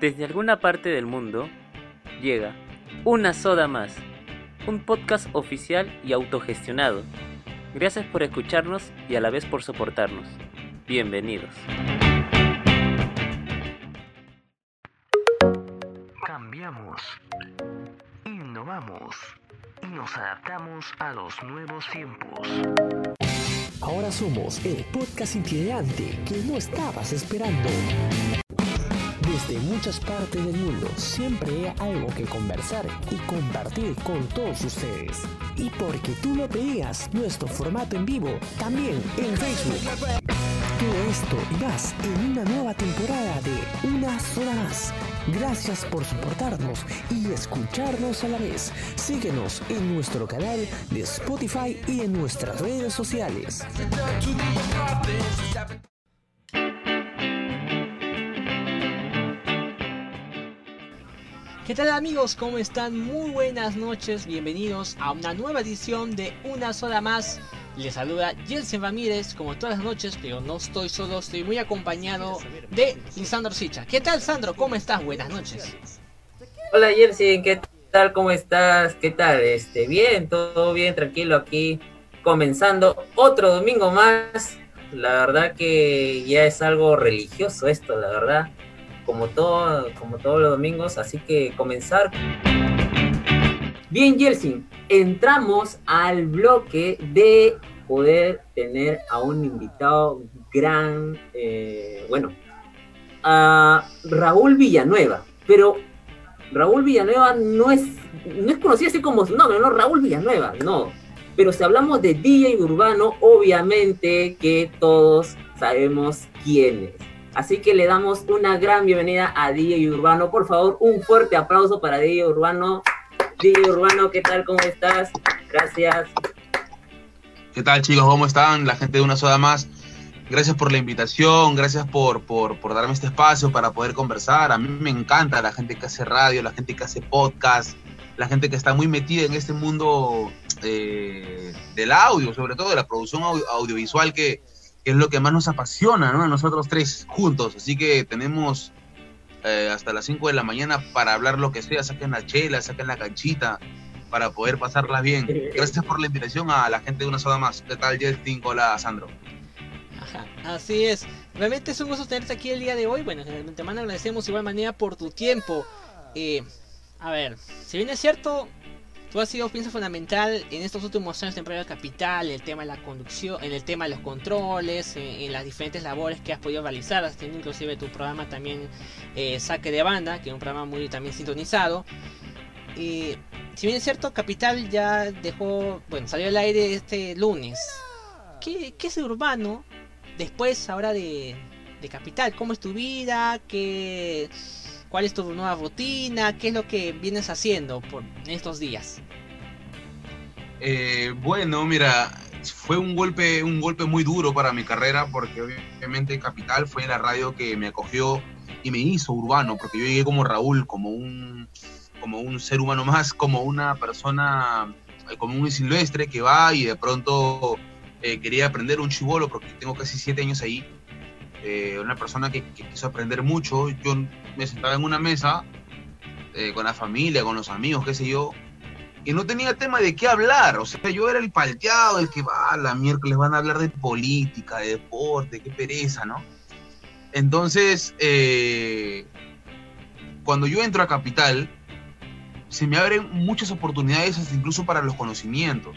Desde alguna parte del mundo llega Una Soda Más, un podcast oficial y autogestionado. Gracias por escucharnos y a la vez por soportarnos. Bienvenidos. Cambiamos, innovamos y nos adaptamos a los nuevos tiempos. Ahora somos el podcast itinerante que no estabas esperando. Desde muchas partes del mundo siempre hay algo que conversar y compartir con todos ustedes. Y porque tú lo pedías, nuestro formato en vivo también en Facebook. Todo esto y más en una nueva temporada de Una sola más. Gracias por soportarnos y escucharnos a la vez. Síguenos en nuestro canal de Spotify y en nuestras redes sociales. ¿Qué tal amigos? ¿Cómo están? Muy buenas noches, bienvenidos a una nueva edición de Una Sola Más. Les saluda Jelsen Ramírez, como todas las noches, pero no estoy solo, estoy muy acompañado de Lisandro Sicha. ¿Qué tal Sandro? ¿Cómo estás? Buenas noches. Hola Jelsen, ¿qué tal? ¿Cómo estás? ¿Qué tal? Este, bien, todo bien, tranquilo aquí, comenzando otro domingo más. La verdad que ya es algo religioso esto, la verdad como, todo, como todos los domingos, así que comenzar. Bien, Jelsin, entramos al bloque de poder tener a un invitado gran, eh, bueno, a Raúl Villanueva, pero Raúl Villanueva no es, no es conocido así como su nombre, no, Raúl Villanueva, no. Pero si hablamos de DJ urbano, obviamente que todos sabemos quién es. Así que le damos una gran bienvenida a DJ Urbano. Por favor, un fuerte aplauso para DJ Urbano. DJ Urbano, ¿qué tal? ¿Cómo estás? Gracias. ¿Qué tal chicos? ¿Cómo están? La gente de Una Soda Más. Gracias por la invitación, gracias por, por, por, darme este espacio para poder conversar. A mí me encanta la gente que hace radio, la gente que hace podcast, la gente que está muy metida en este mundo eh, del audio, sobre todo de la producción audiovisual que, que es lo que más nos apasiona, ¿no? A nosotros tres juntos. Así que tenemos eh, hasta las 5 de la mañana para hablar lo que sea. Saquen la chela, saquen la canchita, para poder pasarla bien. Gracias por la invitación a la gente de Una Soda Más. ¿Qué tal, Justin? Hola, Sandro. Ajá, así es. Realmente es un gusto tenerte aquí el día de hoy. Bueno, de antemano agradecemos igual manera por tu tiempo. Eh, a ver, si bien es cierto, Tú has sido pienso fundamental en estos últimos años de Empleo Capital, el tema de la conducción, en el tema de los controles, en, las diferentes labores que has podido realizar, has tenido inclusive tu programa también eh, Saque de Banda, que es un programa muy también sintonizado. Y si bien es cierto, Capital ya dejó, bueno, salió al aire este lunes. ¿Qué, qué es urbano después ahora de, de Capital? ¿Cómo es tu vida? ¿Qué ¿Cuál es tu nueva rutina? ¿Qué es lo que vienes haciendo por estos días? Eh, bueno, mira, fue un golpe, un golpe muy duro para mi carrera porque obviamente Capital fue la radio que me acogió y me hizo urbano, porque yo llegué como Raúl, como un, como un ser humano más, como una persona, eh, como un silvestre que va y de pronto eh, quería aprender un chivolo, porque tengo casi siete años ahí, eh, una persona que, quiso aprender mucho. Yo me sentaba en una mesa eh, con la familia, con los amigos, qué sé yo, y no tenía tema de qué hablar. O sea, yo era el palteado, el que va, la miércoles van a hablar de política, de deporte, qué pereza, ¿no? Entonces, eh, cuando yo entro a Capital, se me abren muchas oportunidades, incluso para los conocimientos.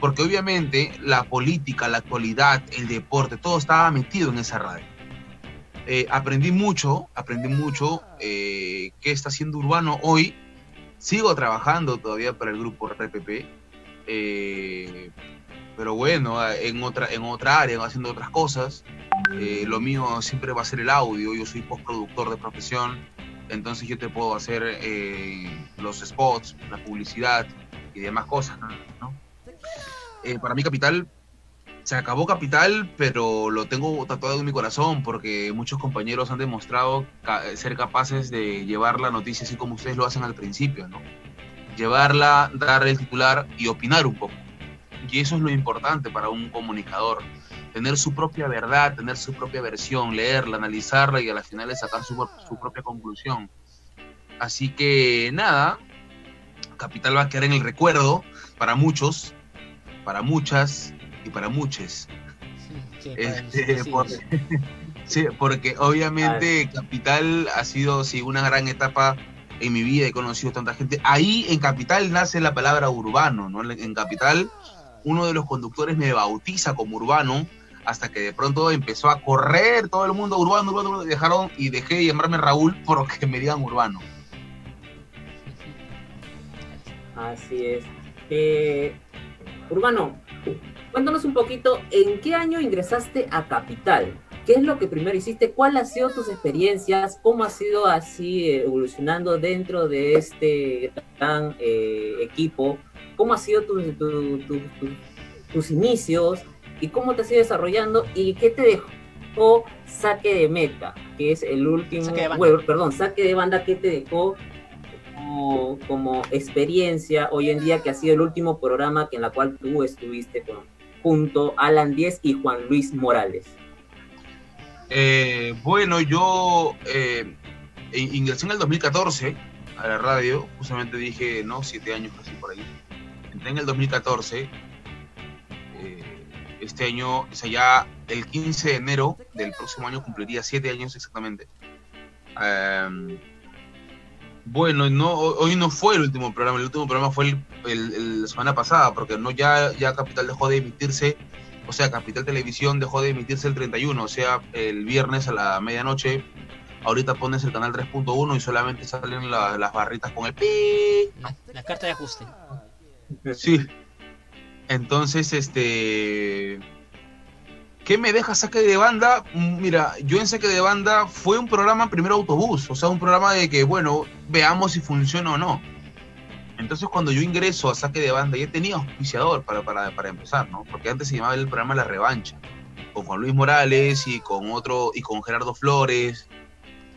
Porque obviamente la política, la actualidad, el deporte, todo estaba metido en esa radio. Eh, aprendí mucho, aprendí mucho eh, qué está haciendo Urbano hoy. Sigo trabajando todavía para el grupo RPP, eh, pero bueno, en otra, en otra área, haciendo otras cosas. lo mío siempre va a ser el audio, yo soy postproductor de profesión, entonces yo te puedo hacer los spots, la publicidad y demás cosas. para mí Capital se acabó Capital, pero lo tengo tatuado en mi corazón porque muchos compañeros han demostrado ser capaces de llevar la noticia así como ustedes lo hacen al principio, ¿no? Llevarla, dar el titular y opinar un poco. Y eso es lo importante para un comunicador, tener su propia verdad, tener su propia versión, leerla, analizarla y a la final sacar su, su propia conclusión. Así que nada, Capital va a quedar en el recuerdo para muchos, para muchas y para muchos. Sí, Este, sí, por- sí. Sí, porque obviamente Capital ha sido sí, una gran etapa en mi vida, he conocido tanta gente. Ahí en Capital nace la palabra urbano, ¿no? En Capital uno de los conductores me bautiza como urbano hasta que de pronto empezó a correr todo el mundo urbano, urbano, urbano, y dejaron y dejé de llamarme Raúl porque me digan urbano. Así es. Eh, Urbano, cuéntanos un poquito, ¿en qué año ingresaste a Capital? ¿Qué es lo que primero hiciste? ¿Cuáles han sido tus experiencias? ¿Cómo has sido así eh, evolucionando dentro de este gran eh, equipo? ¿Cómo han sido tus, tu- tu- tu- tus inicios? ¿Y cómo te has ido desarrollando? ¿Y qué te dejó Saque de Meta? Que es el último... Saque de banda. bueno, perdón, Saque de Banda, ¿qué te dejó como, como experiencia hoy en día que ha sido el último programa que en la cual tú estuviste con, junto a Alan Díez y Juan Luis Morales. Eh, bueno, yo eh, in- ingresé en el 2014 a la radio, justamente dije, no, siete años casi por ahí. Entré en el 2014, eh, este año, o sea, ya el 15 de enero del próximo año cumpliría siete años exactamente. Bueno, no, hoy no fue el último programa, el último programa fue el, el- el- la semana pasada, porque no ya, ya Capital dejó de emitirse o sea, Capital Televisión dejó de emitirse el 31, o sea, el viernes a la medianoche. Ahorita pones el canal 3.1 y solamente salen la- las barritas con el pi. La, la carta de ajuste. Sí. Entonces, este. ¿Qué me deja saque de banda? Mira, yo en saque de banda fue un programa primero autobús, o sea, un programa de que, bueno, veamos si funciona o no. Entonces, cuando yo ingreso a saque de banda, ya tenía auspiciador para, para, para empezar, ¿no? Porque antes se llamaba el programa La Revancha, con Juan Luis Morales y con otro, y con Gerardo Flores,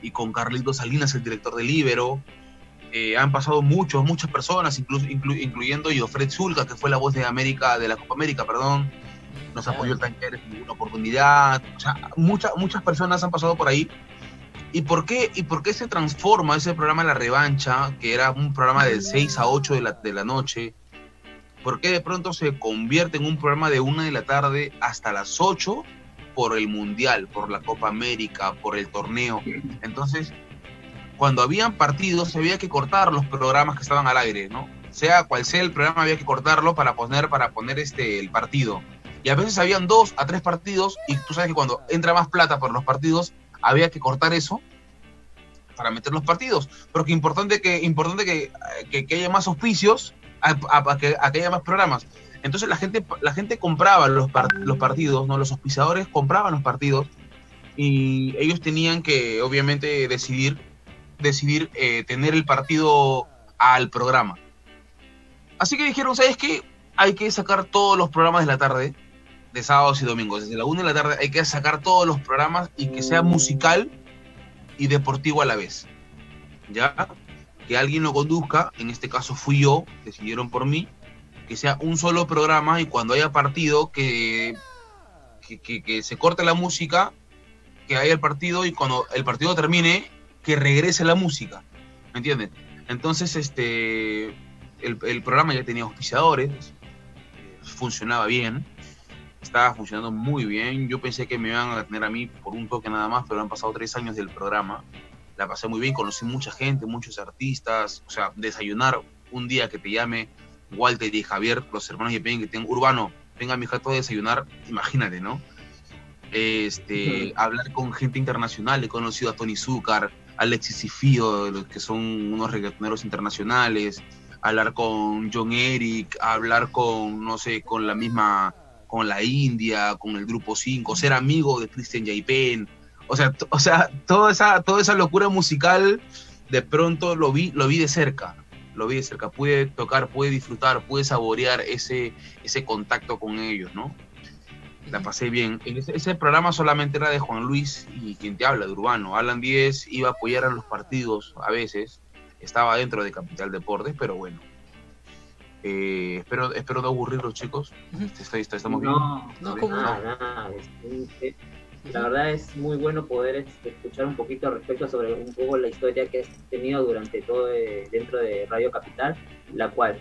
y con Carlito Salinas, el director del Ibero. Eh, han pasado muchos, muchas personas, incluso, inclu- incluyendo Jofred Zulka, que fue la voz de América, de la Copa América, perdón. Nos apoyó el tanquero en una oportunidad. O sea, muchas, muchas personas han pasado por ahí. ¿Y por, qué, ¿Y por qué se transforma ese programa La Revancha, que era un programa de 6 a 8 de la, de la noche? ¿Por qué de pronto se convierte en un programa de 1 de la tarde hasta las 8 por el Mundial, por la Copa América, por el torneo? Entonces, cuando habían partidos, había que cortar los programas que estaban al aire, ¿no? Sea cual sea el programa, había que cortarlo para poner, para poner este, el partido. Y a veces habían dos a tres partidos, y tú sabes que cuando entra más plata por los partidos, había que cortar eso para meter los partidos. Porque importante que, importante que, que, que haya más auspicios, a, a- a que, a que haya más programas. Entonces la gente, la gente compraba los partidos, ¿no? Los auspiciadores compraban los partidos y ellos tenían que, obviamente, decidir, decidir eh, tener el partido al programa. Así que dijeron, ¿sabes qué? Hay que sacar todos los programas de la tarde, de sábados y domingos. Desde la 1 de la tarde hay que sacar todos los programas y que sea musical y deportivo a la vez. ¿Ya? Que alguien lo conduzca, en este caso fui yo, decidieron por mí, que sea un solo programa y cuando haya partido que, que, que- se corte la música, que haya el partido y cuando el partido termine, que regrese la música. ¿Me entienden? Entonces, este, el, el programa ya tenía auspiciadores, eh, funcionaba bien, estaba funcionando muy bien. Yo pensé que me iban a tener a mí por un toque nada más, pero han pasado tres años del programa. La pasé muy bien, conocí mucha gente, muchos artistas. O sea, desayunar un día que te llame Walter y Javier, los hermanos y que tengo Urbano, venga mi jato a desayunar, imagínate, ¿no? Este, hablar con gente internacional, he conocido a Tony Zúcar, Alexis y Fío, que son unos reggaetoneros internacionales, hablar con John Eric, hablar con, no sé, con la misma, con la India, con el Grupo 5, ser amigo de Christian Jaipen, o sea, o sea, toda esa, toda esa locura musical, de pronto lo vi, lo vi de cerca, lo vi de cerca, pude tocar, pude disfrutar, pude saborear ese, ese contacto con ellos, ¿no? La pasé bien. En ese, ese programa solamente era de Juan Luis y quien te habla, de Urbano. Alan Díez iba a apoyar a los partidos a veces, estaba dentro de Capital Deportes, pero bueno. Eh, espero, espero no aburrirlos, chicos. Estoy- estamos bien. No, No, no, ¿cómo nada, nada. este, La verdad es muy bueno poder este, escuchar un poquito al respecto sobre un poco la historia que has tenido durante todo eh, dentro de Radio Capital, la cual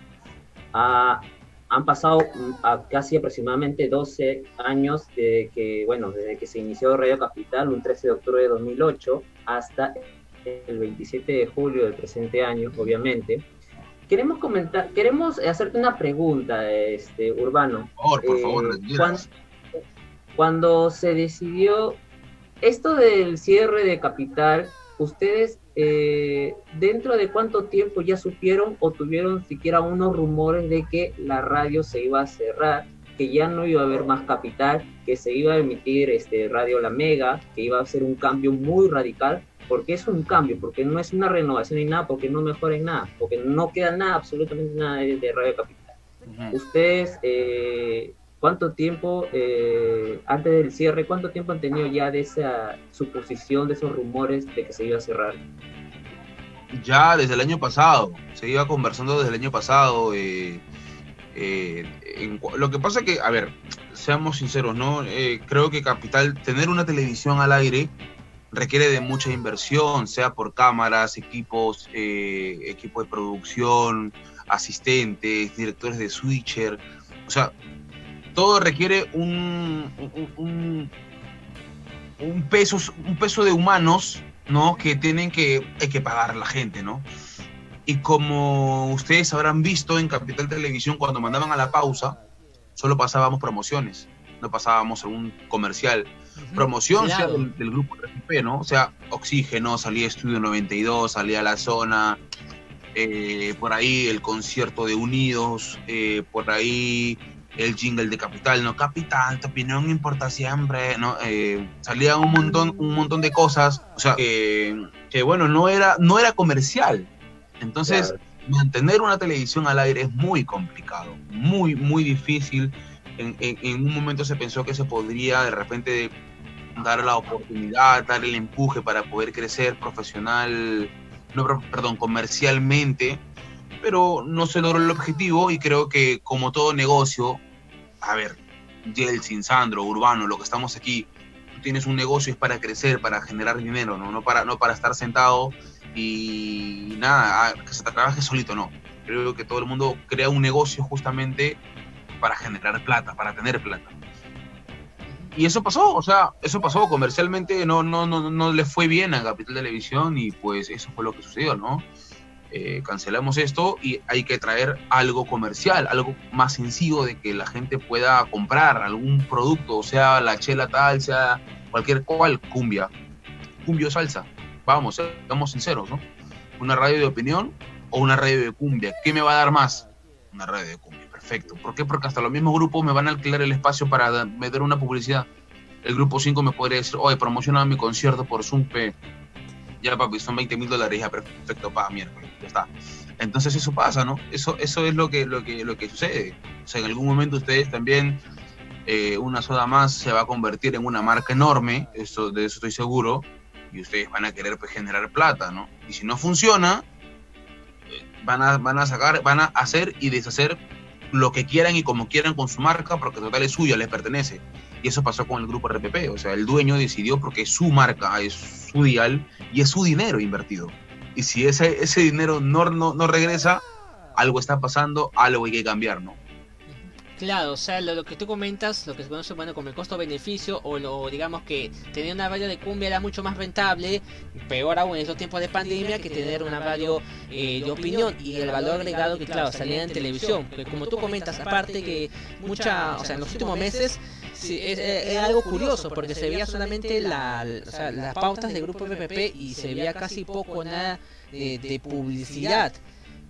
ha, han pasado mm, a casi aproximadamente 12 años de que, bueno, desde que se inició Radio Capital, un 13 de octubre de 2008, hasta el 27 de julio del presente año, obviamente. Queremos comentar, queremos hacerte una pregunta, este, Urbano. Por favor, por favor, Eh, retírate. cuan- cuando se decidió esto del cierre de capital, ustedes eh, dentro de cuánto tiempo ya supieron o tuvieron siquiera unos rumores de que la radio se iba a cerrar, que ya no iba a haber más capital, que se iba a emitir este Radio La Mega, que iba a ser un cambio muy radical, porque es un cambio, porque no es una renovación ni nada, porque no mejora en nada, porque no queda nada, absolutamente nada de, de Radio Capital. Ustedes, eh, ¿cuánto tiempo, eh, antes del cierre, cuánto tiempo han tenido ya de esa suposición, de esos rumores de que se iba a cerrar? ya desde el año pasado, se iba conversando desde el año pasado. eh, eh, en lo que pasa que, a ver, seamos sinceros, ¿no? Eh, creo que Capital, tener una televisión al aire requiere de mucha inversión, sea por cámaras, equipos, eh, equipo de producción, asistentes, directores de switcher, o sea, todo requiere un, un, peso, un peso de humanos ¿no? Que tienen que, hay que pagar la gente, ¿no? Y como ustedes habrán visto en Capital Televisión, cuando mandaban a la pausa, solo pasábamos promociones, no pasábamos un comercial. Promoción sea del, del grupo RGP, ¿no? O sea, Oxígeno, salía Estudio 92, salía La Zona, eh, por ahí el concierto de Unidos, eh, por ahí el jingle de Capital, ¿no? Capital, tu opinión importa siempre, ¿no? Eh, salía un montón, un montón de cosas, o sea, que, que, bueno, no era, no era comercial. Entonces, Claro. mantener una televisión al aire es muy complicado, muy, muy difícil. En, en- en un momento se pensó que se podría de repente dar la oportunidad, dar el empuje para poder crecer profesional, no, perdón, comercialmente, pero no se logró el objetivo y creo que como todo negocio, a ver, Yeltsin, Sandro, Urbano, lo que estamos aquí, tienes un negocio es para crecer, para generar dinero, no, no, para, no para estar sentado y nada, que se trabaje solito, no. Creo que todo el mundo crea un negocio justamente para generar plata, para tener plata. Y eso pasó, o sea, eso pasó comercialmente, no, no, no, no le fue bien a Capital Televisión y pues eso fue lo que sucedió, ¿no? Eh, cancelamos esto y hay que traer algo comercial, algo más sencillo de que la gente pueda comprar algún producto, sea la chela tal, sea cualquier cual, cumbia, cumbia o salsa. Vamos, eh, seamos sinceros, ¿no? Una radio de opinión o una radio de cumbia, ¿qué me va a dar más? Una radio de cumbia, perfecto. ¿Por qué? Porque hasta los mismos grupos me van a alquilar el espacio para meter una publicidad. El grupo 5 me podría decir, oye, promociona mi concierto por Zoom, pe. ya papi, son 20 mil dólares, ya perfecto, pa, miércoles, ya está. Entonces eso pasa, ¿no? Eso, eso es lo que, lo, que, lo que sucede. O sea, en algún momento ustedes también, eh, una soda más se va a convertir en una marca enorme, eso, de eso estoy seguro, y ustedes van a querer pues, generar plata, ¿no? Y si no funciona, eh, van a, van a sacar, van a hacer y deshacer lo que quieran y como quieran con su marca, porque total es suya, les pertenece. Y eso pasó con el grupo RPP, o sea, el dueño decidió porque es su marca, es su dial y es su dinero invertido. Y si ese, ese dinero no, no, no regresa, algo está pasando, algo hay que cambiar, ¿no? Claro, o sea, lo, que tú comentas, lo que se conoce bueno, como el costo-beneficio, o lo digamos que tener una radio de cumbia era mucho más rentable, peor aún en estos tiempos de pandemia, que tener una radio eh, de opinión y el valor agregado que, claro, salía en televisión. Como tú comentas, aparte que mucha, o sea, en los últimos meses sí, es, algo curioso, porque se veía solamente la, o sea, las pautas del grupo PPP y se veía casi poco nada de, de publicidad.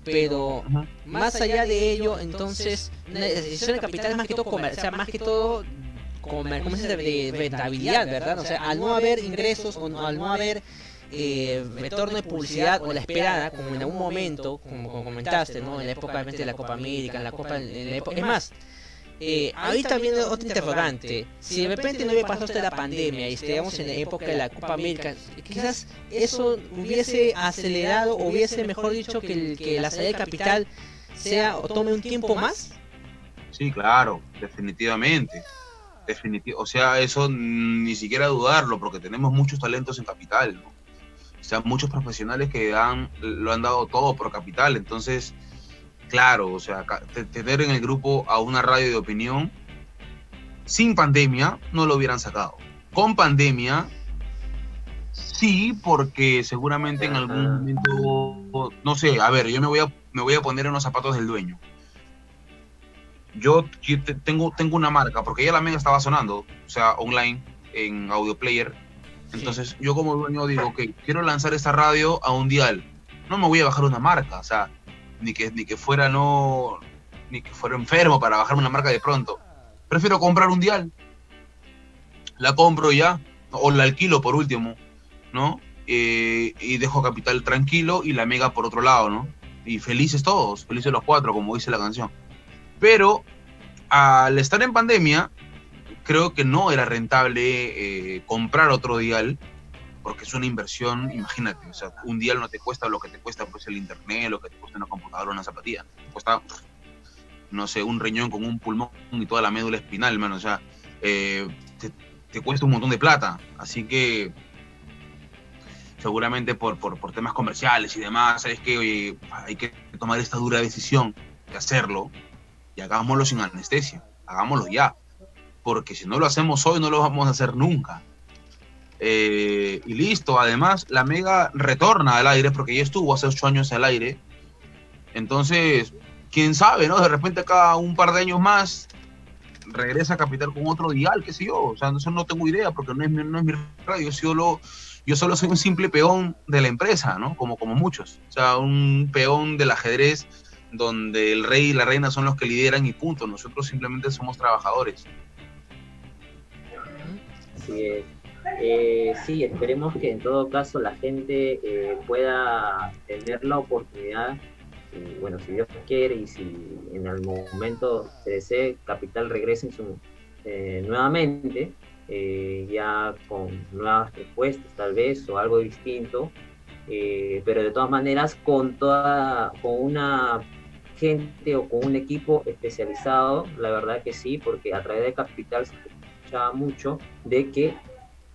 Pero más allá de ello, entonces, una decisión de capital es más que todo comer, o sea, más que todo comer, ¿cómo se dice? de rentabilidad, ¿verdad? O sea, al no haber ingresos o no- al no haber eh, retorno de publicidad o la esperada, como en algún momento, como, como comentaste, ¿no? En la época de la Copa América, en la Copa, en la época, es más. Eh, ahí también otro interrogante. Si de repente no hubiera pasado esta la pandemia y estuviéramos en la época de la Copa América, quizás eso hubiese acelerado, o hubiese, mejor dicho, que, el- que la salida de capital sea o tome un tiempo más. Sí, claro, definitivamente. Definitivo. O sea, eso ni siquiera dudarlo, porque tenemos muchos talentos en Capital. ¿no? O sea, muchos profesionales que han, lo han dado todo por Capital. Entonces, claro, o sea, tener en el grupo a una radio de opinión sin pandemia no lo hubieran sacado. Con pandemia, sí, porque seguramente en algún momento, no sé, a ver, yo me voy a, me voy a poner en los zapatos del dueño yo tengo, tengo una marca, porque ya la mega estaba sonando, o sea, online, en audio player. Entonces, yo como dueño digo, que quiero lanzar esta radio a un dial. No me voy a bajar una marca, o sea, ni que, ni que fuera no, ni que fuera enfermo para bajarme una marca de pronto. Prefiero comprar un dial. La compro ya, o la alquilo por último, ¿no? Eh, y dejo capital tranquilo y la mega por otro lado, ¿no? Y felices todos, felices los cuatro, como dice la canción. Pero al estar en pandemia, creo que no era rentable eh, comprar otro dial, porque es una inversión, imagínate, o sea, un dial no te cuesta lo que te cuesta pues el internet, lo que te cuesta una computadora o una zapatilla, te cuesta, no sé, un riñón con un pulmón y toda la médula espinal, mano, o sea, eh, te, cuesta un montón de plata, así que seguramente por, por, por temas comerciales y demás, sabes que hay que tomar esta dura decisión de hacerlo, y hagámoslo sin anestesia, hagámoslo ya, porque si no lo hacemos hoy no lo vamos a hacer nunca. Eh, y listo, además la Mega retorna al aire porque ya estuvo hace ocho años al aire, entonces, quién sabe, ¿no? De repente cada un par de años más regresa a Capital con otro dial, qué sé yo, o sea, eso no tengo idea porque no es, no es mi radio, yo solo, yo solo soy un simple peón de la empresa, ¿no? Como, como muchos, o sea, un peón del ajedrez donde el rey y la reina son los que lideran y punto. Nosotros simplemente somos trabajadores. Así. Eh, sí, esperemos que en todo caso la gente eh, pueda tener la oportunidad, bueno, si Dios quiere y si en el momento se desee, Capital regrese eh, nuevamente, ya con nuevas respuestas tal vez o algo distinto, pero de todas maneras con toda, con una gente o con un equipo especializado, la verdad que sí, porque a través de Capital se escuchaba mucho de que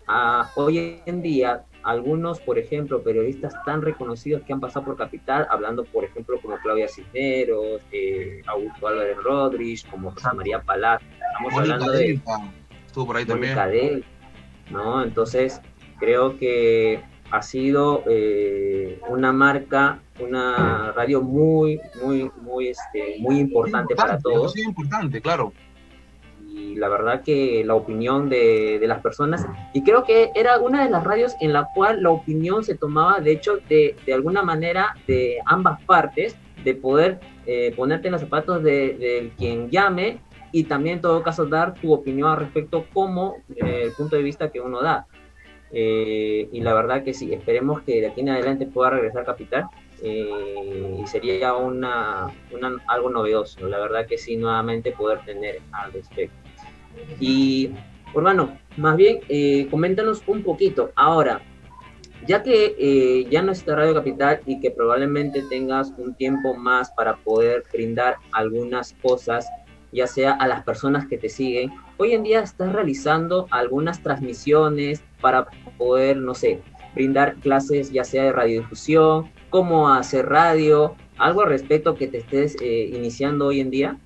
ah, hoy en día algunos, por ejemplo, periodistas tan reconocidos que han pasado por Capital, hablando, por ejemplo, como Claudia Cisneros, eh, Augusto Álvarez Rodríguez, como José María Palat, estamos hablando de... Estuvo por ahí también. ¿no? Entonces, creo que ha sido eh, una marca, una radio muy, muy, muy, este, muy importante, para todos. Muy importante, claro. Y la verdad que la opinión de, las personas, y creo que era una de las radios en la cual la opinión se tomaba, de hecho, de, alguna manera de ambas partes, de poder eh, ponerte en los zapatos de, quien llame y también en todo caso dar tu opinión al respecto como eh, el punto de vista que uno da. Eh, y la verdad que sí, esperemos que de aquí en adelante pueda regresar Capital eh, y sería una, algo novedoso, la verdad que sí, nuevamente poder tener al respecto. Y, hermano, más bien, eh, coméntanos un poquito. Ahora, ya que ya no está Radio Capital y que probablemente tengas un tiempo más para poder brindar algunas cosas ya sea a las personas que te siguen. Hoy en día estás realizando algunas transmisiones para poder, no sé, brindar clases ya sea de radiodifusión, cómo hacer radio, algo al respecto que te estés eh, iniciando hoy en día.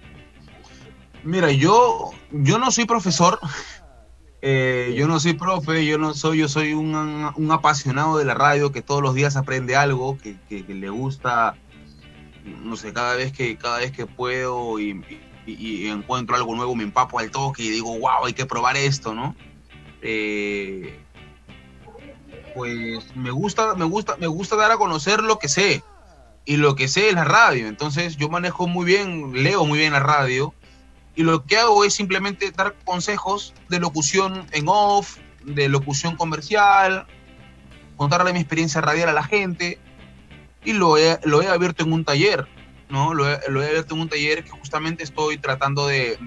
Mira, yo, yo no soy profesor, eh, yo no soy profe, yo no soy, yo soy un, un, apasionado de la radio que todos los días aprende algo, que, que, le gusta, no sé, cada vez que, cada vez que puedo y, y, encuentro algo nuevo, me empapo al toque y digo, wow, hay que probar esto, ¿no? Eh, pues me gusta, me gusta, me gusta dar a conocer lo que sé. Y lo que sé es la radio. Entonces yo manejo muy bien, leo muy bien la radio. Y lo que hago es simplemente dar consejos de locución en off, de locución comercial, contarle mi experiencia radial a la gente. Y lo lo he abierto en un taller ¿no? Lo he, abierto en un taller que justamente estoy tratando de,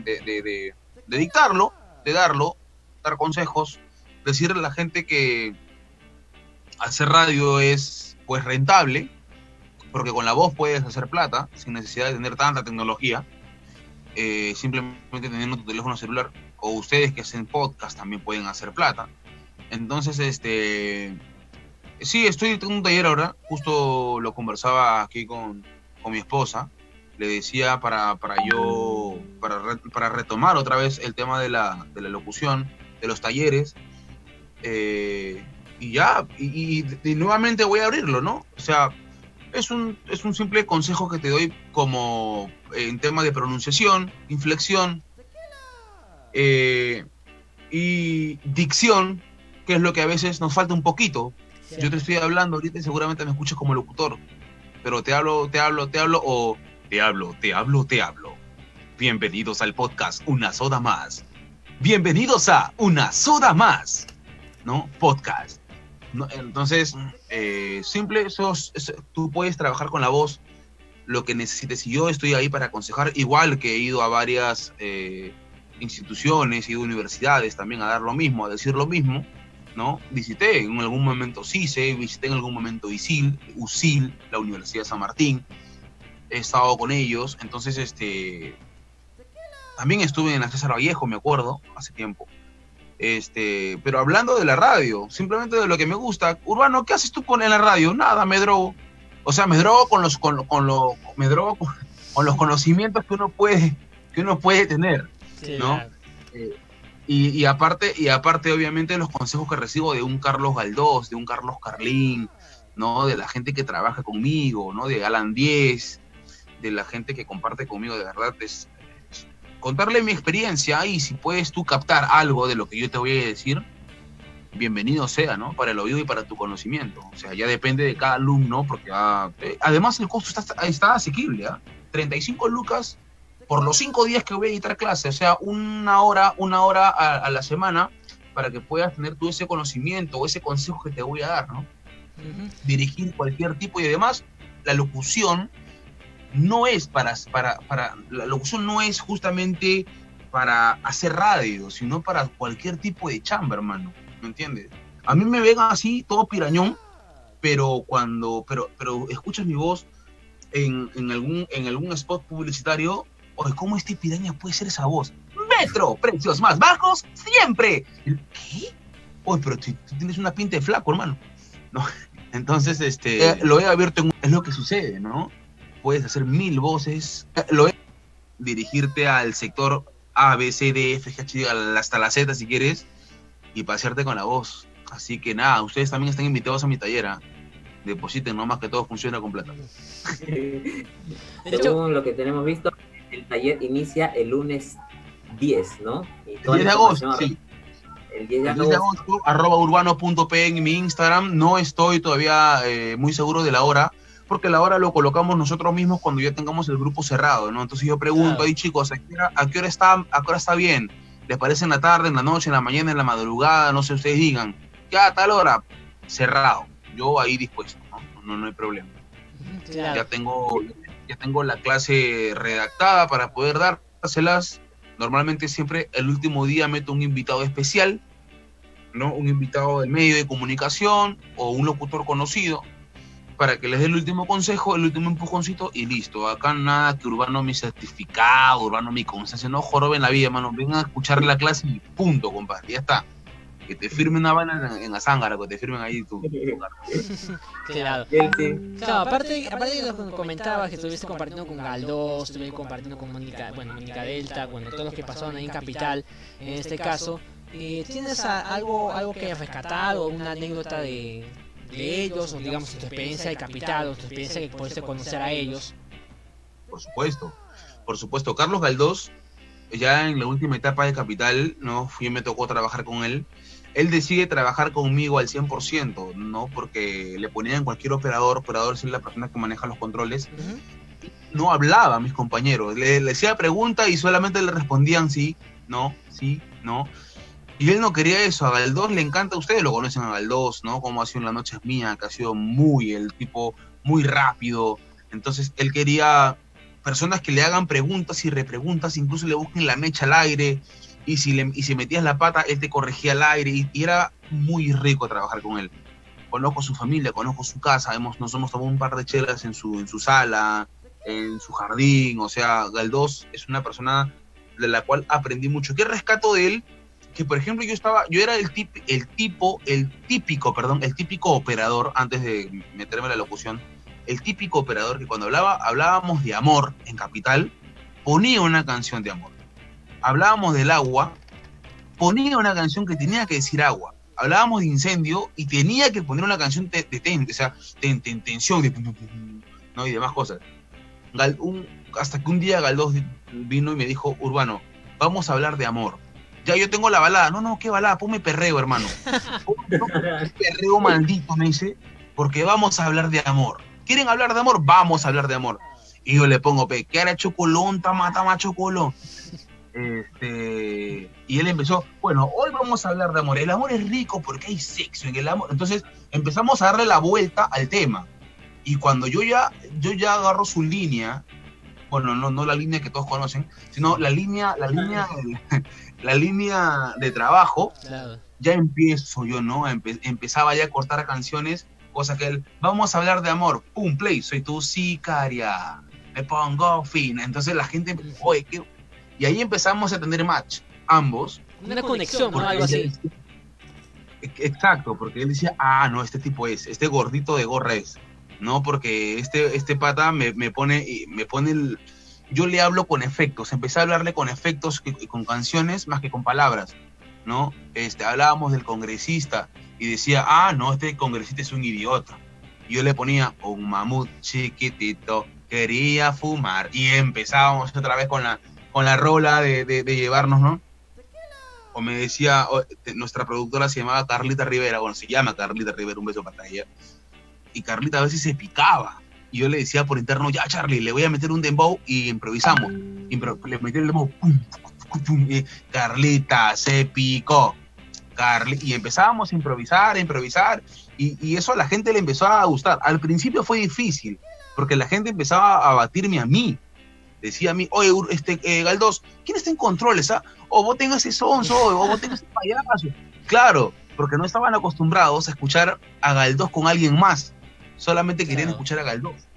dictarlo, de darlo, dar consejos, decirle a la gente que hacer radio es pues rentable, porque con la voz puedes hacer plata sin necesidad de tener tanta tecnología, eh, simplemente teniendo tu teléfono celular o ustedes que hacen podcast también pueden hacer plata. Entonces, este, sí, estoy en un taller ahora, justo lo conversaba aquí con, con mi esposa, le decía para, para yo, para, para retomar otra vez el tema de la, de la locución, de los talleres, eh, y ya, y, y- y nuevamente voy a abrirlo, ¿no? O sea, es un, es un simple consejo que te doy como eh, en tema de pronunciación, inflexión eh, y dicción, que es lo que a veces nos falta un poquito. Yo te estoy hablando ahorita y seguramente me escuchas como locutor, pero te hablo, te hablo, te hablo o te hablo, te hablo, te hablo. Bienvenidos al podcast Una Soda Más. Bienvenidos a Una Soda Más, ¿no? Podcast. No, entonces, eh, simple, sos- tú puedes trabajar con la voz lo que necesites y yo estoy ahí para aconsejar, igual que he ido a varias eh, instituciones, he ido a universidades también a dar lo mismo, a decir lo mismo, ¿no? Visité en algún momento CICE, visité en algún momento ISIL, USIL, la Universidad de San Martín, he estado con ellos, entonces este también estuve en la César Vallejo, me acuerdo, hace tiempo. Este, pero hablando de la radio, simplemente de lo que me gusta, Urbano, ¿qué haces tú con en la radio? Nada, me drogo. O sea, me drogo con los con, con lo, me drogo con, con los conocimientos que uno puede que uno puede tener. Sí, ¿no? claro. Y, y aparte, y aparte, obviamente, los consejos que recibo de un Carlos Galdós, de un Carlos Carlín, ¿no? De la gente que trabaja conmigo, ¿no? De Alan 10, de la gente que comparte conmigo, de verdad, es contarle mi experiencia y si puedes tú captar algo de lo que yo te voy a decir, bienvenido sea, ¿no? Para el oído y para tu conocimiento. O sea, ya depende de cada alumno, porque ah, eh, además el costo está, está asequible, ¿ah? 35 lucas por los cinco días que voy a editar clase, o sea, una hora, una hora a, a la semana para que puedas tener tú ese conocimiento o ese consejo que te voy a dar, ¿no? Dirigir cualquier tipo y además la locución no es para, para, para, la locución no es justamente para hacer radio, sino para cualquier tipo de chamba, hermano, ¿me entiendes? A mí me ven así, todo pirañón, pero cuando, pero, pero escuchas mi voz en, en algún, en algún spot publicitario, oye, ¿cómo este piraña puede ser esa voz? Metro, precios más bajos, siempre. ¿Qué? Oye, pero tú, tú tienes una pinta de flaco, hermano. No. Entonces, este, eh, lo he abierto, en- es lo que sucede, ¿no? Puedes hacer mil voces, lo he dirigirte al sector A, B, C, D, F, G, H, hasta la Z si quieres, y pasearte con la voz. Así que nada, ustedes también están invitados a mi taller. ¿ah? Depositen nomás que todo funciona con plata. De hecho, Según lo que tenemos visto, el taller inicia el lunes 10, ¿no? Y El toda 10 la de agosto, sí. El 10 de 10 de agosto. agosto, arroba urbano.p en mi Instagram. No estoy todavía eh, muy seguro de la hora, porque la hora lo colocamos nosotros mismos cuando ya tengamos el grupo cerrado, ¿no? Entonces yo pregunto ahí, chicos, ¿a qué, hora, a qué hora está, a qué hora está bien? ¿Les parece en la tarde, en la noche, en la mañana, en la madrugada? No sé, ustedes digan. Ya a tal hora, cerrado. Yo ahí dispuesto, ¿no? No, no hay problema. Claro. Ya tengo, ya tengo la clase redactada para poder dárselas. Normalmente siempre el último día meto un invitado especial, ¿no? Un invitado del medio de comunicación o un locutor conocido para que les dé el último consejo, el último empujoncito y listo. Acá nada que Urbano mi certificado, Urbano mi constancia, no joroben la vida, hermano. Vengan a escuchar la clase y punto, compadre. Ya está. Que te firmen una vaina en, en la zángara, que te firmen ahí tu, tu Claro. Aparte, aparte de lo que comentabas que estuviste compartiendo con Galdós, estuviste compartiendo con Mónica, bueno, Mónica Delta, bueno, todos los que pasaron ahí en Capital, en este caso, eh, ¿tienes a- algo, algo que hayas rescatado, una anécdota de, de ellos, o digamos tu experiencia de Capital, o tu experiencia que pudiste conocer a ellos? Por supuesto, por supuesto. Carlos Galdós, ya en la última etapa de Capital, ¿no? Fui, me tocó trabajar con él. Él decide trabajar conmigo al 100%, ¿no? Porque le ponían cualquier operador, operador es la persona que maneja los controles, Ujú. no hablaba a mis compañeros. Le, le hacía pregunta y solamente le respondían sí, no, sí, no. Y él no quería eso. A Galdós le encanta, ustedes lo conocen a Galdós, ¿no? Como ha sido en la noche es mía, que ha sido muy, el tipo muy rápido. Entonces él quería personas que le hagan preguntas y repreguntas, incluso le busquen la mecha al aire. Y si, le, y si metías la pata, él te corregía al aire. Y, y era muy rico trabajar con él. Conozco su familia, conozco su casa. Hemos, nos hemos tomado un par de chelas en su, en su sala, en su jardín. O sea, Galdós es una persona de la cual aprendí mucho. ¿Qué rescato de él? Que por ejemplo yo estaba, yo era el, tip, el tipo, el típico, perdón, el típico operador, antes de meterme en la locución, el típico operador que cuando hablaba, hablábamos de amor en Capital, ponía una canción de amor. Hablábamos del agua, ponía una canción que tenía que decir agua. Hablábamos de incendio y tenía que poner una canción de, de o sea, ten- ten- tensión, de, ¿no? y demás cosas. Hasta que un día Galdós vino y me dijo, Urbano, vamos a hablar de amor. Ya yo tengo la balada. No, no, qué balada, ponme perreo, hermano. Ponme perreo maldito, me dice, porque vamos a hablar de amor. ¿Quieren hablar de amor? Vamos a hablar de amor. Y yo le pongo, pe, ¿qué hará chocolón, tama, tama, chocolón? Este, y él empezó, bueno, hoy vamos a hablar de amor. El amor es rico porque hay sexo en el amor. Entonces empezamos a darle la vuelta al tema. Y cuando yo ya, yo ya agarro su línea, bueno, no, no la línea que todos conocen, sino la línea, la línea, la línea de trabajo, Claro. ya empiezo yo, ¿no? Empe- empezaba ya a cortar canciones, cosa que él, vamos a hablar de amor, pum, play, soy tu sicaria, me pongo fin. Entonces la gente, oye, ¿qué? Y ahí empezamos a tener match, ambos. Una conexión, Algo así. Exacto, porque él decía, ah, no, este tipo es, este gordito de gorra es, ¿no? Porque este, este pata me, me pone, y me pone el... Yo le hablo con efectos, empecé a hablarle con efectos y con canciones más que con palabras, ¿no? Este, hablábamos del congresista y decía, ah, no, este congresista es un idiota. Yo le ponía, un mamut chiquitito quería fumar. Y empezábamos otra vez con la, con la rola de, de- de llevarnos, ¿no? O me decía, nuestra productora se llamaba Carlita Rivera, bueno, se llama Carlita Rivera, un beso para ella. Y Carlita a veces se picaba. Y yo le decía por interno, ya Charlie, le voy a meter un dembow y improvisamos. Impro- le metí el dembow, pum, pum, pum, Carlita se picó. Carli y empezábamos a improvisar, a improvisar, y, eso a la gente le empezó a gustar. Al principio fue difícil, porque la gente empezaba a batirme a mí. Decía a mí, oye, este, eh, Galdós, ¿quién está en controles? Ah? O voten a ese sonso, o voten a ese payaso. Claro, porque no estaban acostumbrados a escuchar a Galdós con alguien más. Solamente querían Claro. escuchar a Galdós.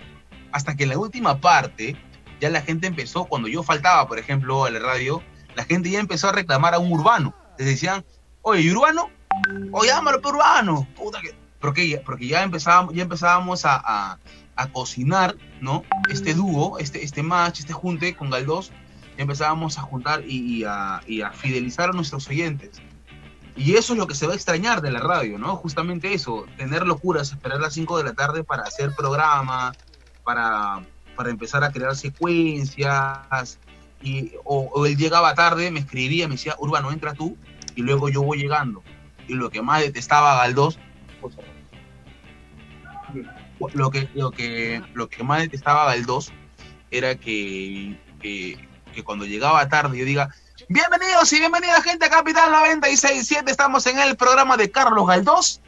Hasta que en la última parte, ya la gente empezó, cuando yo faltaba, por ejemplo, a la radio, la gente ya empezó a reclamar a un urbano. Les decían, oye, ¿y urbano? O llámalo por urbano. Puta que... Porque, ya- porque ya empezábamos, ya empezábamos a, a- a cocinar, ¿no? Este dúo, este, este match, este junte con Galdós, ya empezábamos a juntar y, y a, y a fidelizar a nuestros oyentes. Y eso es lo que se va a extrañar de la radio, ¿no? Justamente eso, tener locuras, esperar las 5 de la tarde para hacer programa, para, para empezar a crear secuencias. Y, o, él llegaba tarde, me escribía, me decía, Urbano, entra tú, y luego yo voy llegando. Y lo que más detestaba a Galdós, lo que, lo que, lo que más detestaba a era que, que cuando llegaba tarde yo diga, bienvenidos y bienvenida gente a Capital 96.7, estamos en el programa de Carlos Galdós,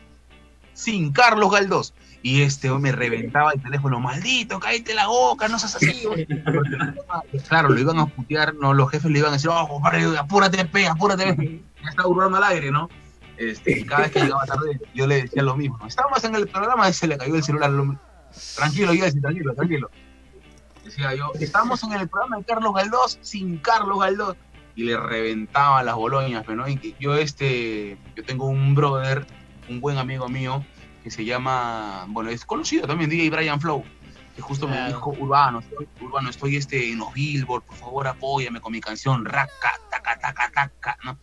sin Carlos Galdós. Y este me reventaba el teléfono, maldito, cállate la boca, no seas así. claro, lo iban a putear, no, los jefes le iban a decir, oh, compadre, apúrate, pe, apúrate, pe". ya está burlando al aire, ¿no? Este, cada vez que llegaba tarde, yo le decía lo mismo. Estamos en el programa y se le cayó el celular. lo- Tranquilo, yo decía, tranquilo, tranquilo. Decía yo, estamos en el programa de Carlos Galdós sin Carlos Galdós. Y le reventaba las boloñas, pero ¿no? Y yo, este, yo tengo un brother, un buen amigo mío, que se llama, bueno, es conocido también, DJ Brian Flow, que justo me Claro. dijo, Urbano, estoy, Urbano, estoy este, en los Billboard, por favor apóyame con mi canción, raca, taca, taca, taca, ¿no?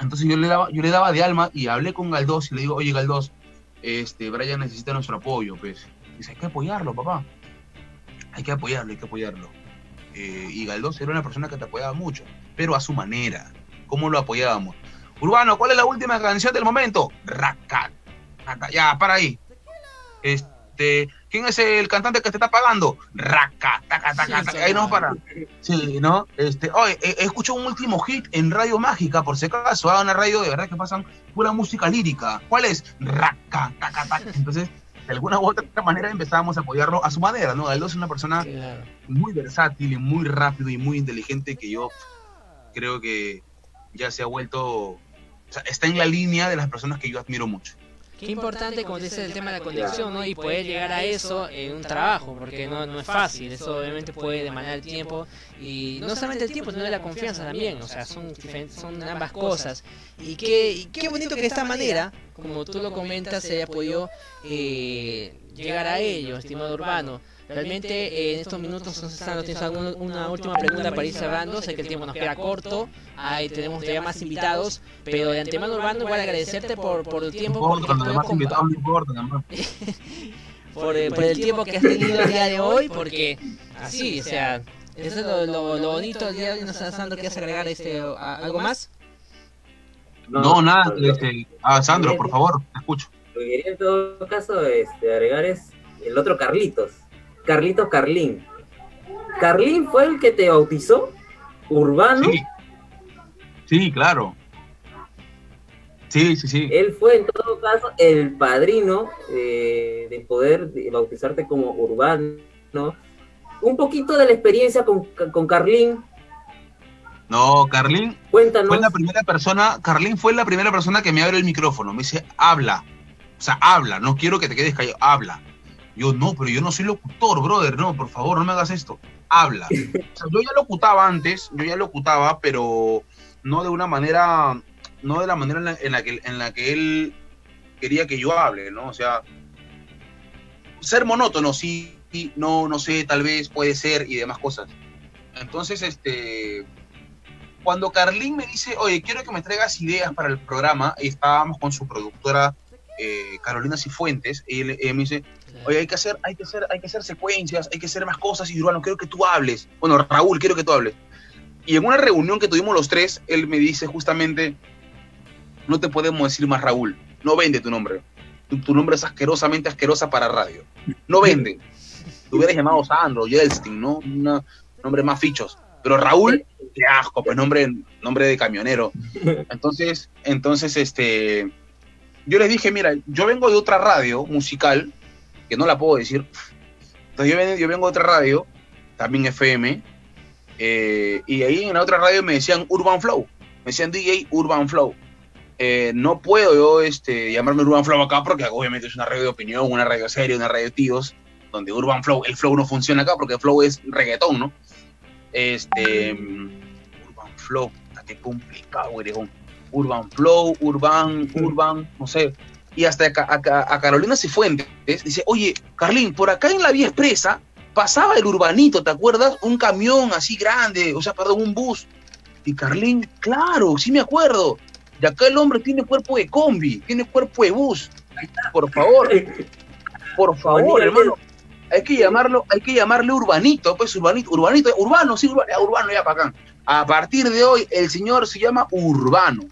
Entonces yo le daba, yo le daba de alma y hablé con Galdós y le digo, oye Galdós, este, Brian necesita nuestro apoyo, pues. Dice, hay que apoyarlo, papá. Hay que apoyarlo, hay que apoyarlo. Eh, y Galdós era una persona que te apoyaba mucho, pero a su manera. ¿Cómo lo apoyábamos? Urbano, ¿cuál es la última canción del momento? Raca, raca, ya, para ahí. Este, ¿quién es el cantante que te está pagando? Raca, taca, taca, Sí, taca. Ahí no para. Sí, ¿no? Este, oye, he, he escuchado un último hit en Radio Mágica, por si acaso, hagan una radio de verdad que pasan pura música lírica. ¿Cuál es? Raca, taca, taca. Entonces, de alguna u otra manera empezábamos a apoyarlo a su manera, ¿no? Aldo es una persona Claro. muy versátil y muy rápido y muy inteligente que yo creo que ya se ha vuelto, o sea, está en la línea de las personas que yo admiro mucho. qué importante, como dice el tema de la conexión, ¿no? Y poder llegar a eso en un trabajo, porque no, no es fácil, eso obviamente puede demandar el tiempo, y no solamente el tiempo, sino la confianza también, o sea, son, son ambas cosas. Y qué, y qué bonito que de esta manera, como tú lo comentas, se haya podido eh, llegar a ello, estimado Urbano. Realmente eh, en estos minutos, Sandro, ¿tienes alguna una última pregunta para ir cerrando? Sé que el tiempo nos queda corto, ahí tenemos ya más invitados, pero de antemano, Urbano, igual agradecerte por, por el tiempo. No importa, los demás invitados no importa, nada por, eh, por el tiempo que has tenido el día de hoy, porque así, o sea, eso es lo, lo, lo bonito del día de hoy. No sé, Sandro, ¿quieres agregar este, a- algo más? No, nada, este, ah, Sandro, por favor, te escucho. Lo que quería en todo caso este, agregar es el otro Carlitos. Carlitos Carlín. Carlín fue el que te bautizó, Urbano. Sí, sí, claro. Sí, sí, sí. Él fue en todo caso el padrino eh, de poder de bautizarte como Urbano. Un poquito de la experiencia con, con Carlín. No, Carlín Cuéntanos. fue la primera persona, Carlín fue la primera persona que me abre el micrófono. Me dice, habla. O sea, habla, no quiero que te quedes callado, habla. Yo, no, pero yo no soy locutor, brother, no, por favor, no me hagas esto. Habla. Yo ya locutaba antes, yo ya locutaba, pero no de una manera, no de la manera en la, que, en la que él quería que yo hable, ¿no? O sea, ser monótono, sí, no, no sé, tal vez puede ser y demás cosas. Entonces, este, cuando Carlín me dice, oye, quiero que me traigas ideas para el programa, estábamos con su productora eh, Carolina Cifuentes, y él me dice, oye, hay que hacer, hay que hacer, hay que hacer secuencias, hay que hacer más cosas, y Urbano, quiero que tú hables. Bueno, Raúl, quiero que tú hables. Y en una reunión que tuvimos los tres, él me dice justamente, no te podemos decir más Raúl, no vende tu nombre. Tu, tu nombre es asquerosamente asquerosa para radio. No vende. Te hubieras llamado Sandro, Yeltsin, ¿no? Un nombre más fichos. Pero Raúl, qué asco, pues nombre, nombre de camionero. Entonces, entonces, este, yo les dije, mira, yo vengo de otra radio musical, que no la puedo decir. Entonces yo vengo, yo vengo otra radio, también FM, eh, y ahí en la otra radio me decían Urban Flow, me decían DJ Urban Flow. Eh, no puedo yo este, llamarme Urban Flow acá porque obviamente es una radio de opinión, una radio seria, una radio de tíos, donde Urban Flow, el flow no funciona acá porque el flow es reggaetón, ¿no? Este. Urban Flow, qué complicado. Urban Flow, Urban, Urban, no sé. Y hasta acá, acá- a Carolina Cifuentes dice: Oye, Carlín, por acá en la vía expresa pasaba el urbanito, ¿te acuerdas? Un camión así grande, o sea, perdón, un bus. Y Carlín, claro, sí me acuerdo. Y acá el hombre tiene cuerpo de combi, tiene cuerpo de bus. Por favor, por favor, hermano. Hay que llamarlo, hay que llamarle urbanito, pues urbanito, urbanito, urbano, sí, urbano, ya, urbano ya para acá. A partir de hoy, el señor se llama Urbano,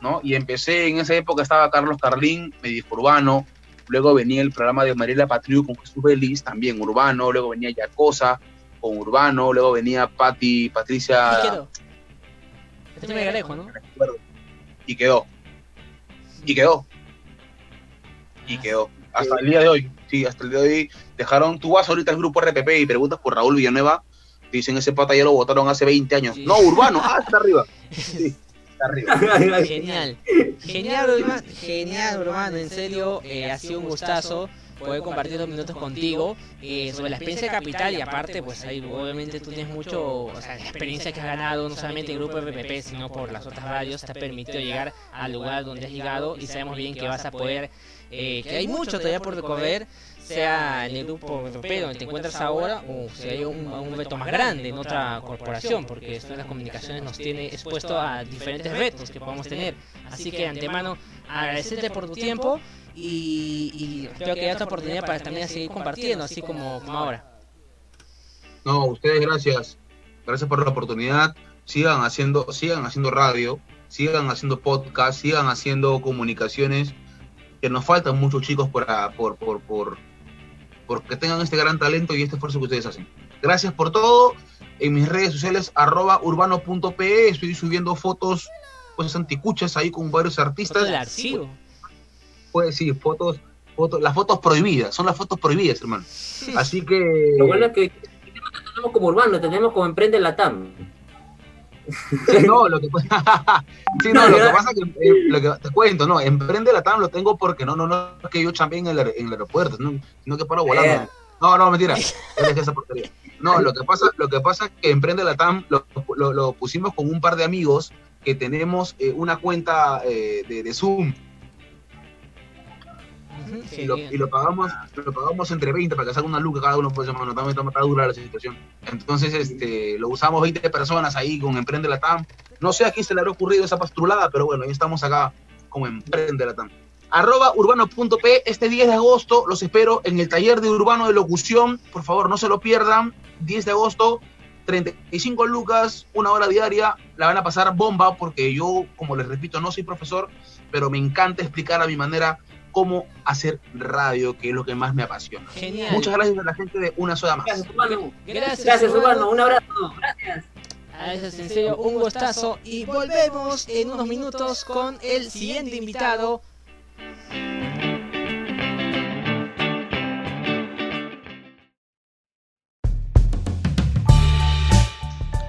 ¿no? Y empecé, en esa época estaba Carlos Carlín, me dijo Urbano, luego venía el programa de Mariela Patriu con Jesús Belis, también Urbano, luego venía Yacosa con Urbano, luego venía Pati, Patricia, ¿Qué quedó? Este me Galejo, ¿no? y quedó, y quedó, y quedó, hasta el día de hoy, sí, hasta el día de hoy, dejaron, tú vas ahorita al grupo RPP y preguntas por Raúl Villanueva, dicen ese pata ya lo votaron hace 20 años, Sí. no, Urbano, ah, está arriba, sí, arriba. Genial. Genial, Urbano. Genial, Urbano. En serio, eh, ha sido un gustazo poder compartir dos minutos contigo eh, sobre la experiencia de Capital y aparte, pues ahí obviamente tú tienes mucho, o sea, la experiencia que has ganado, no solamente el grupo RPP, sino por las otras radios, te ha permitido llegar al lugar donde has llegado y sabemos bien que vas a poder, eh, que hay mucho todavía por recorrer, sea en el grupo RPP donde te encuentras ahora o si hay un, un reto más grande en otra corporación, porque esto de las comunicaciones nos tiene expuesto a diferentes retos que podemos tener. Así que antemano agradecerte por tu tiempo y, espero que haya otra oportunidad para también seguir compartiendo, así como, como ahora. No, ustedes gracias. Gracias por la oportunidad. Sigan haciendo, sigan haciendo radio, sigan haciendo podcast, sigan haciendo comunicaciones. Que nos faltan muchos chicos por, por, por, por que tengan este gran talento y este esfuerzo que ustedes hacen. Gracias por todo. En mis redes sociales, arroba urbano.pe, estoy subiendo fotos, pues anticuchas ahí con varios artistas. Foto del archivo. Pues sí, fotos, fotos, las fotos prohibidas, son las fotos prohibidas, hermano. Así que. Lo bueno es que tenemos como urbano, te tenemos como Emprende la TAM. Sí, no, lo que, sí, no, lo que pasa es que, eh, lo que te cuento, no, Emprende la TAM lo tengo porque no, no, no, es que yo champié en el, en el aeropuerto, no, sino que paro volando. No, no, mentira. esa porquería. No, lo que pasa, lo que pasa es que Emprende la TAM lo, lo, lo pusimos con un par de amigos que tenemos eh, una cuenta eh, de, de Zoom y lo, y lo pagamos lo pagamos entre 20 para que salga una luca cada uno pues hermano también está, está dura la situación. Entonces este lo usamos 20 personas ahí con Emprende la TAM no sé a quién se le habrá ocurrido esa pastrulada pero bueno ahí estamos acá como Emprende la TAM arroba urbano.p este 10 de agosto los espero en el taller de urbano de locución. Por favor no se lo pierdan. 10 de agosto 35 lucas, una hora diaria, la van a pasar bomba porque yo, como les repito, no soy profesor, pero me encanta explicar a mi manera cómo hacer radio, que es lo que más me apasiona. Genial. Muchas gracias a la gente de Una Soda Más. Gracias, Urbano. Gracias, Gracias, Urbano. Un abrazo. Gracias. Gracias, en serio, un gustazo. Y volvemos en unos minutos con el siguiente invitado.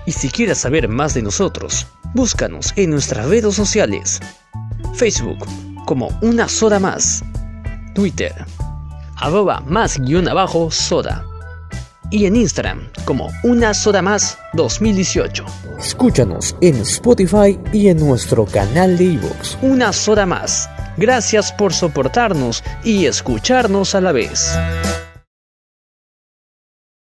Y si quieres saber más de nosotros, búscanos en nuestras redes sociales. Facebook como una soda más. Twitter arroba más guion abajo soda. Y en Instagram como una soda más 2018. Escúchanos en Spotify y en nuestro canal de iVoox. Una soda más. Gracias por soportarnos y escucharnos a la vez.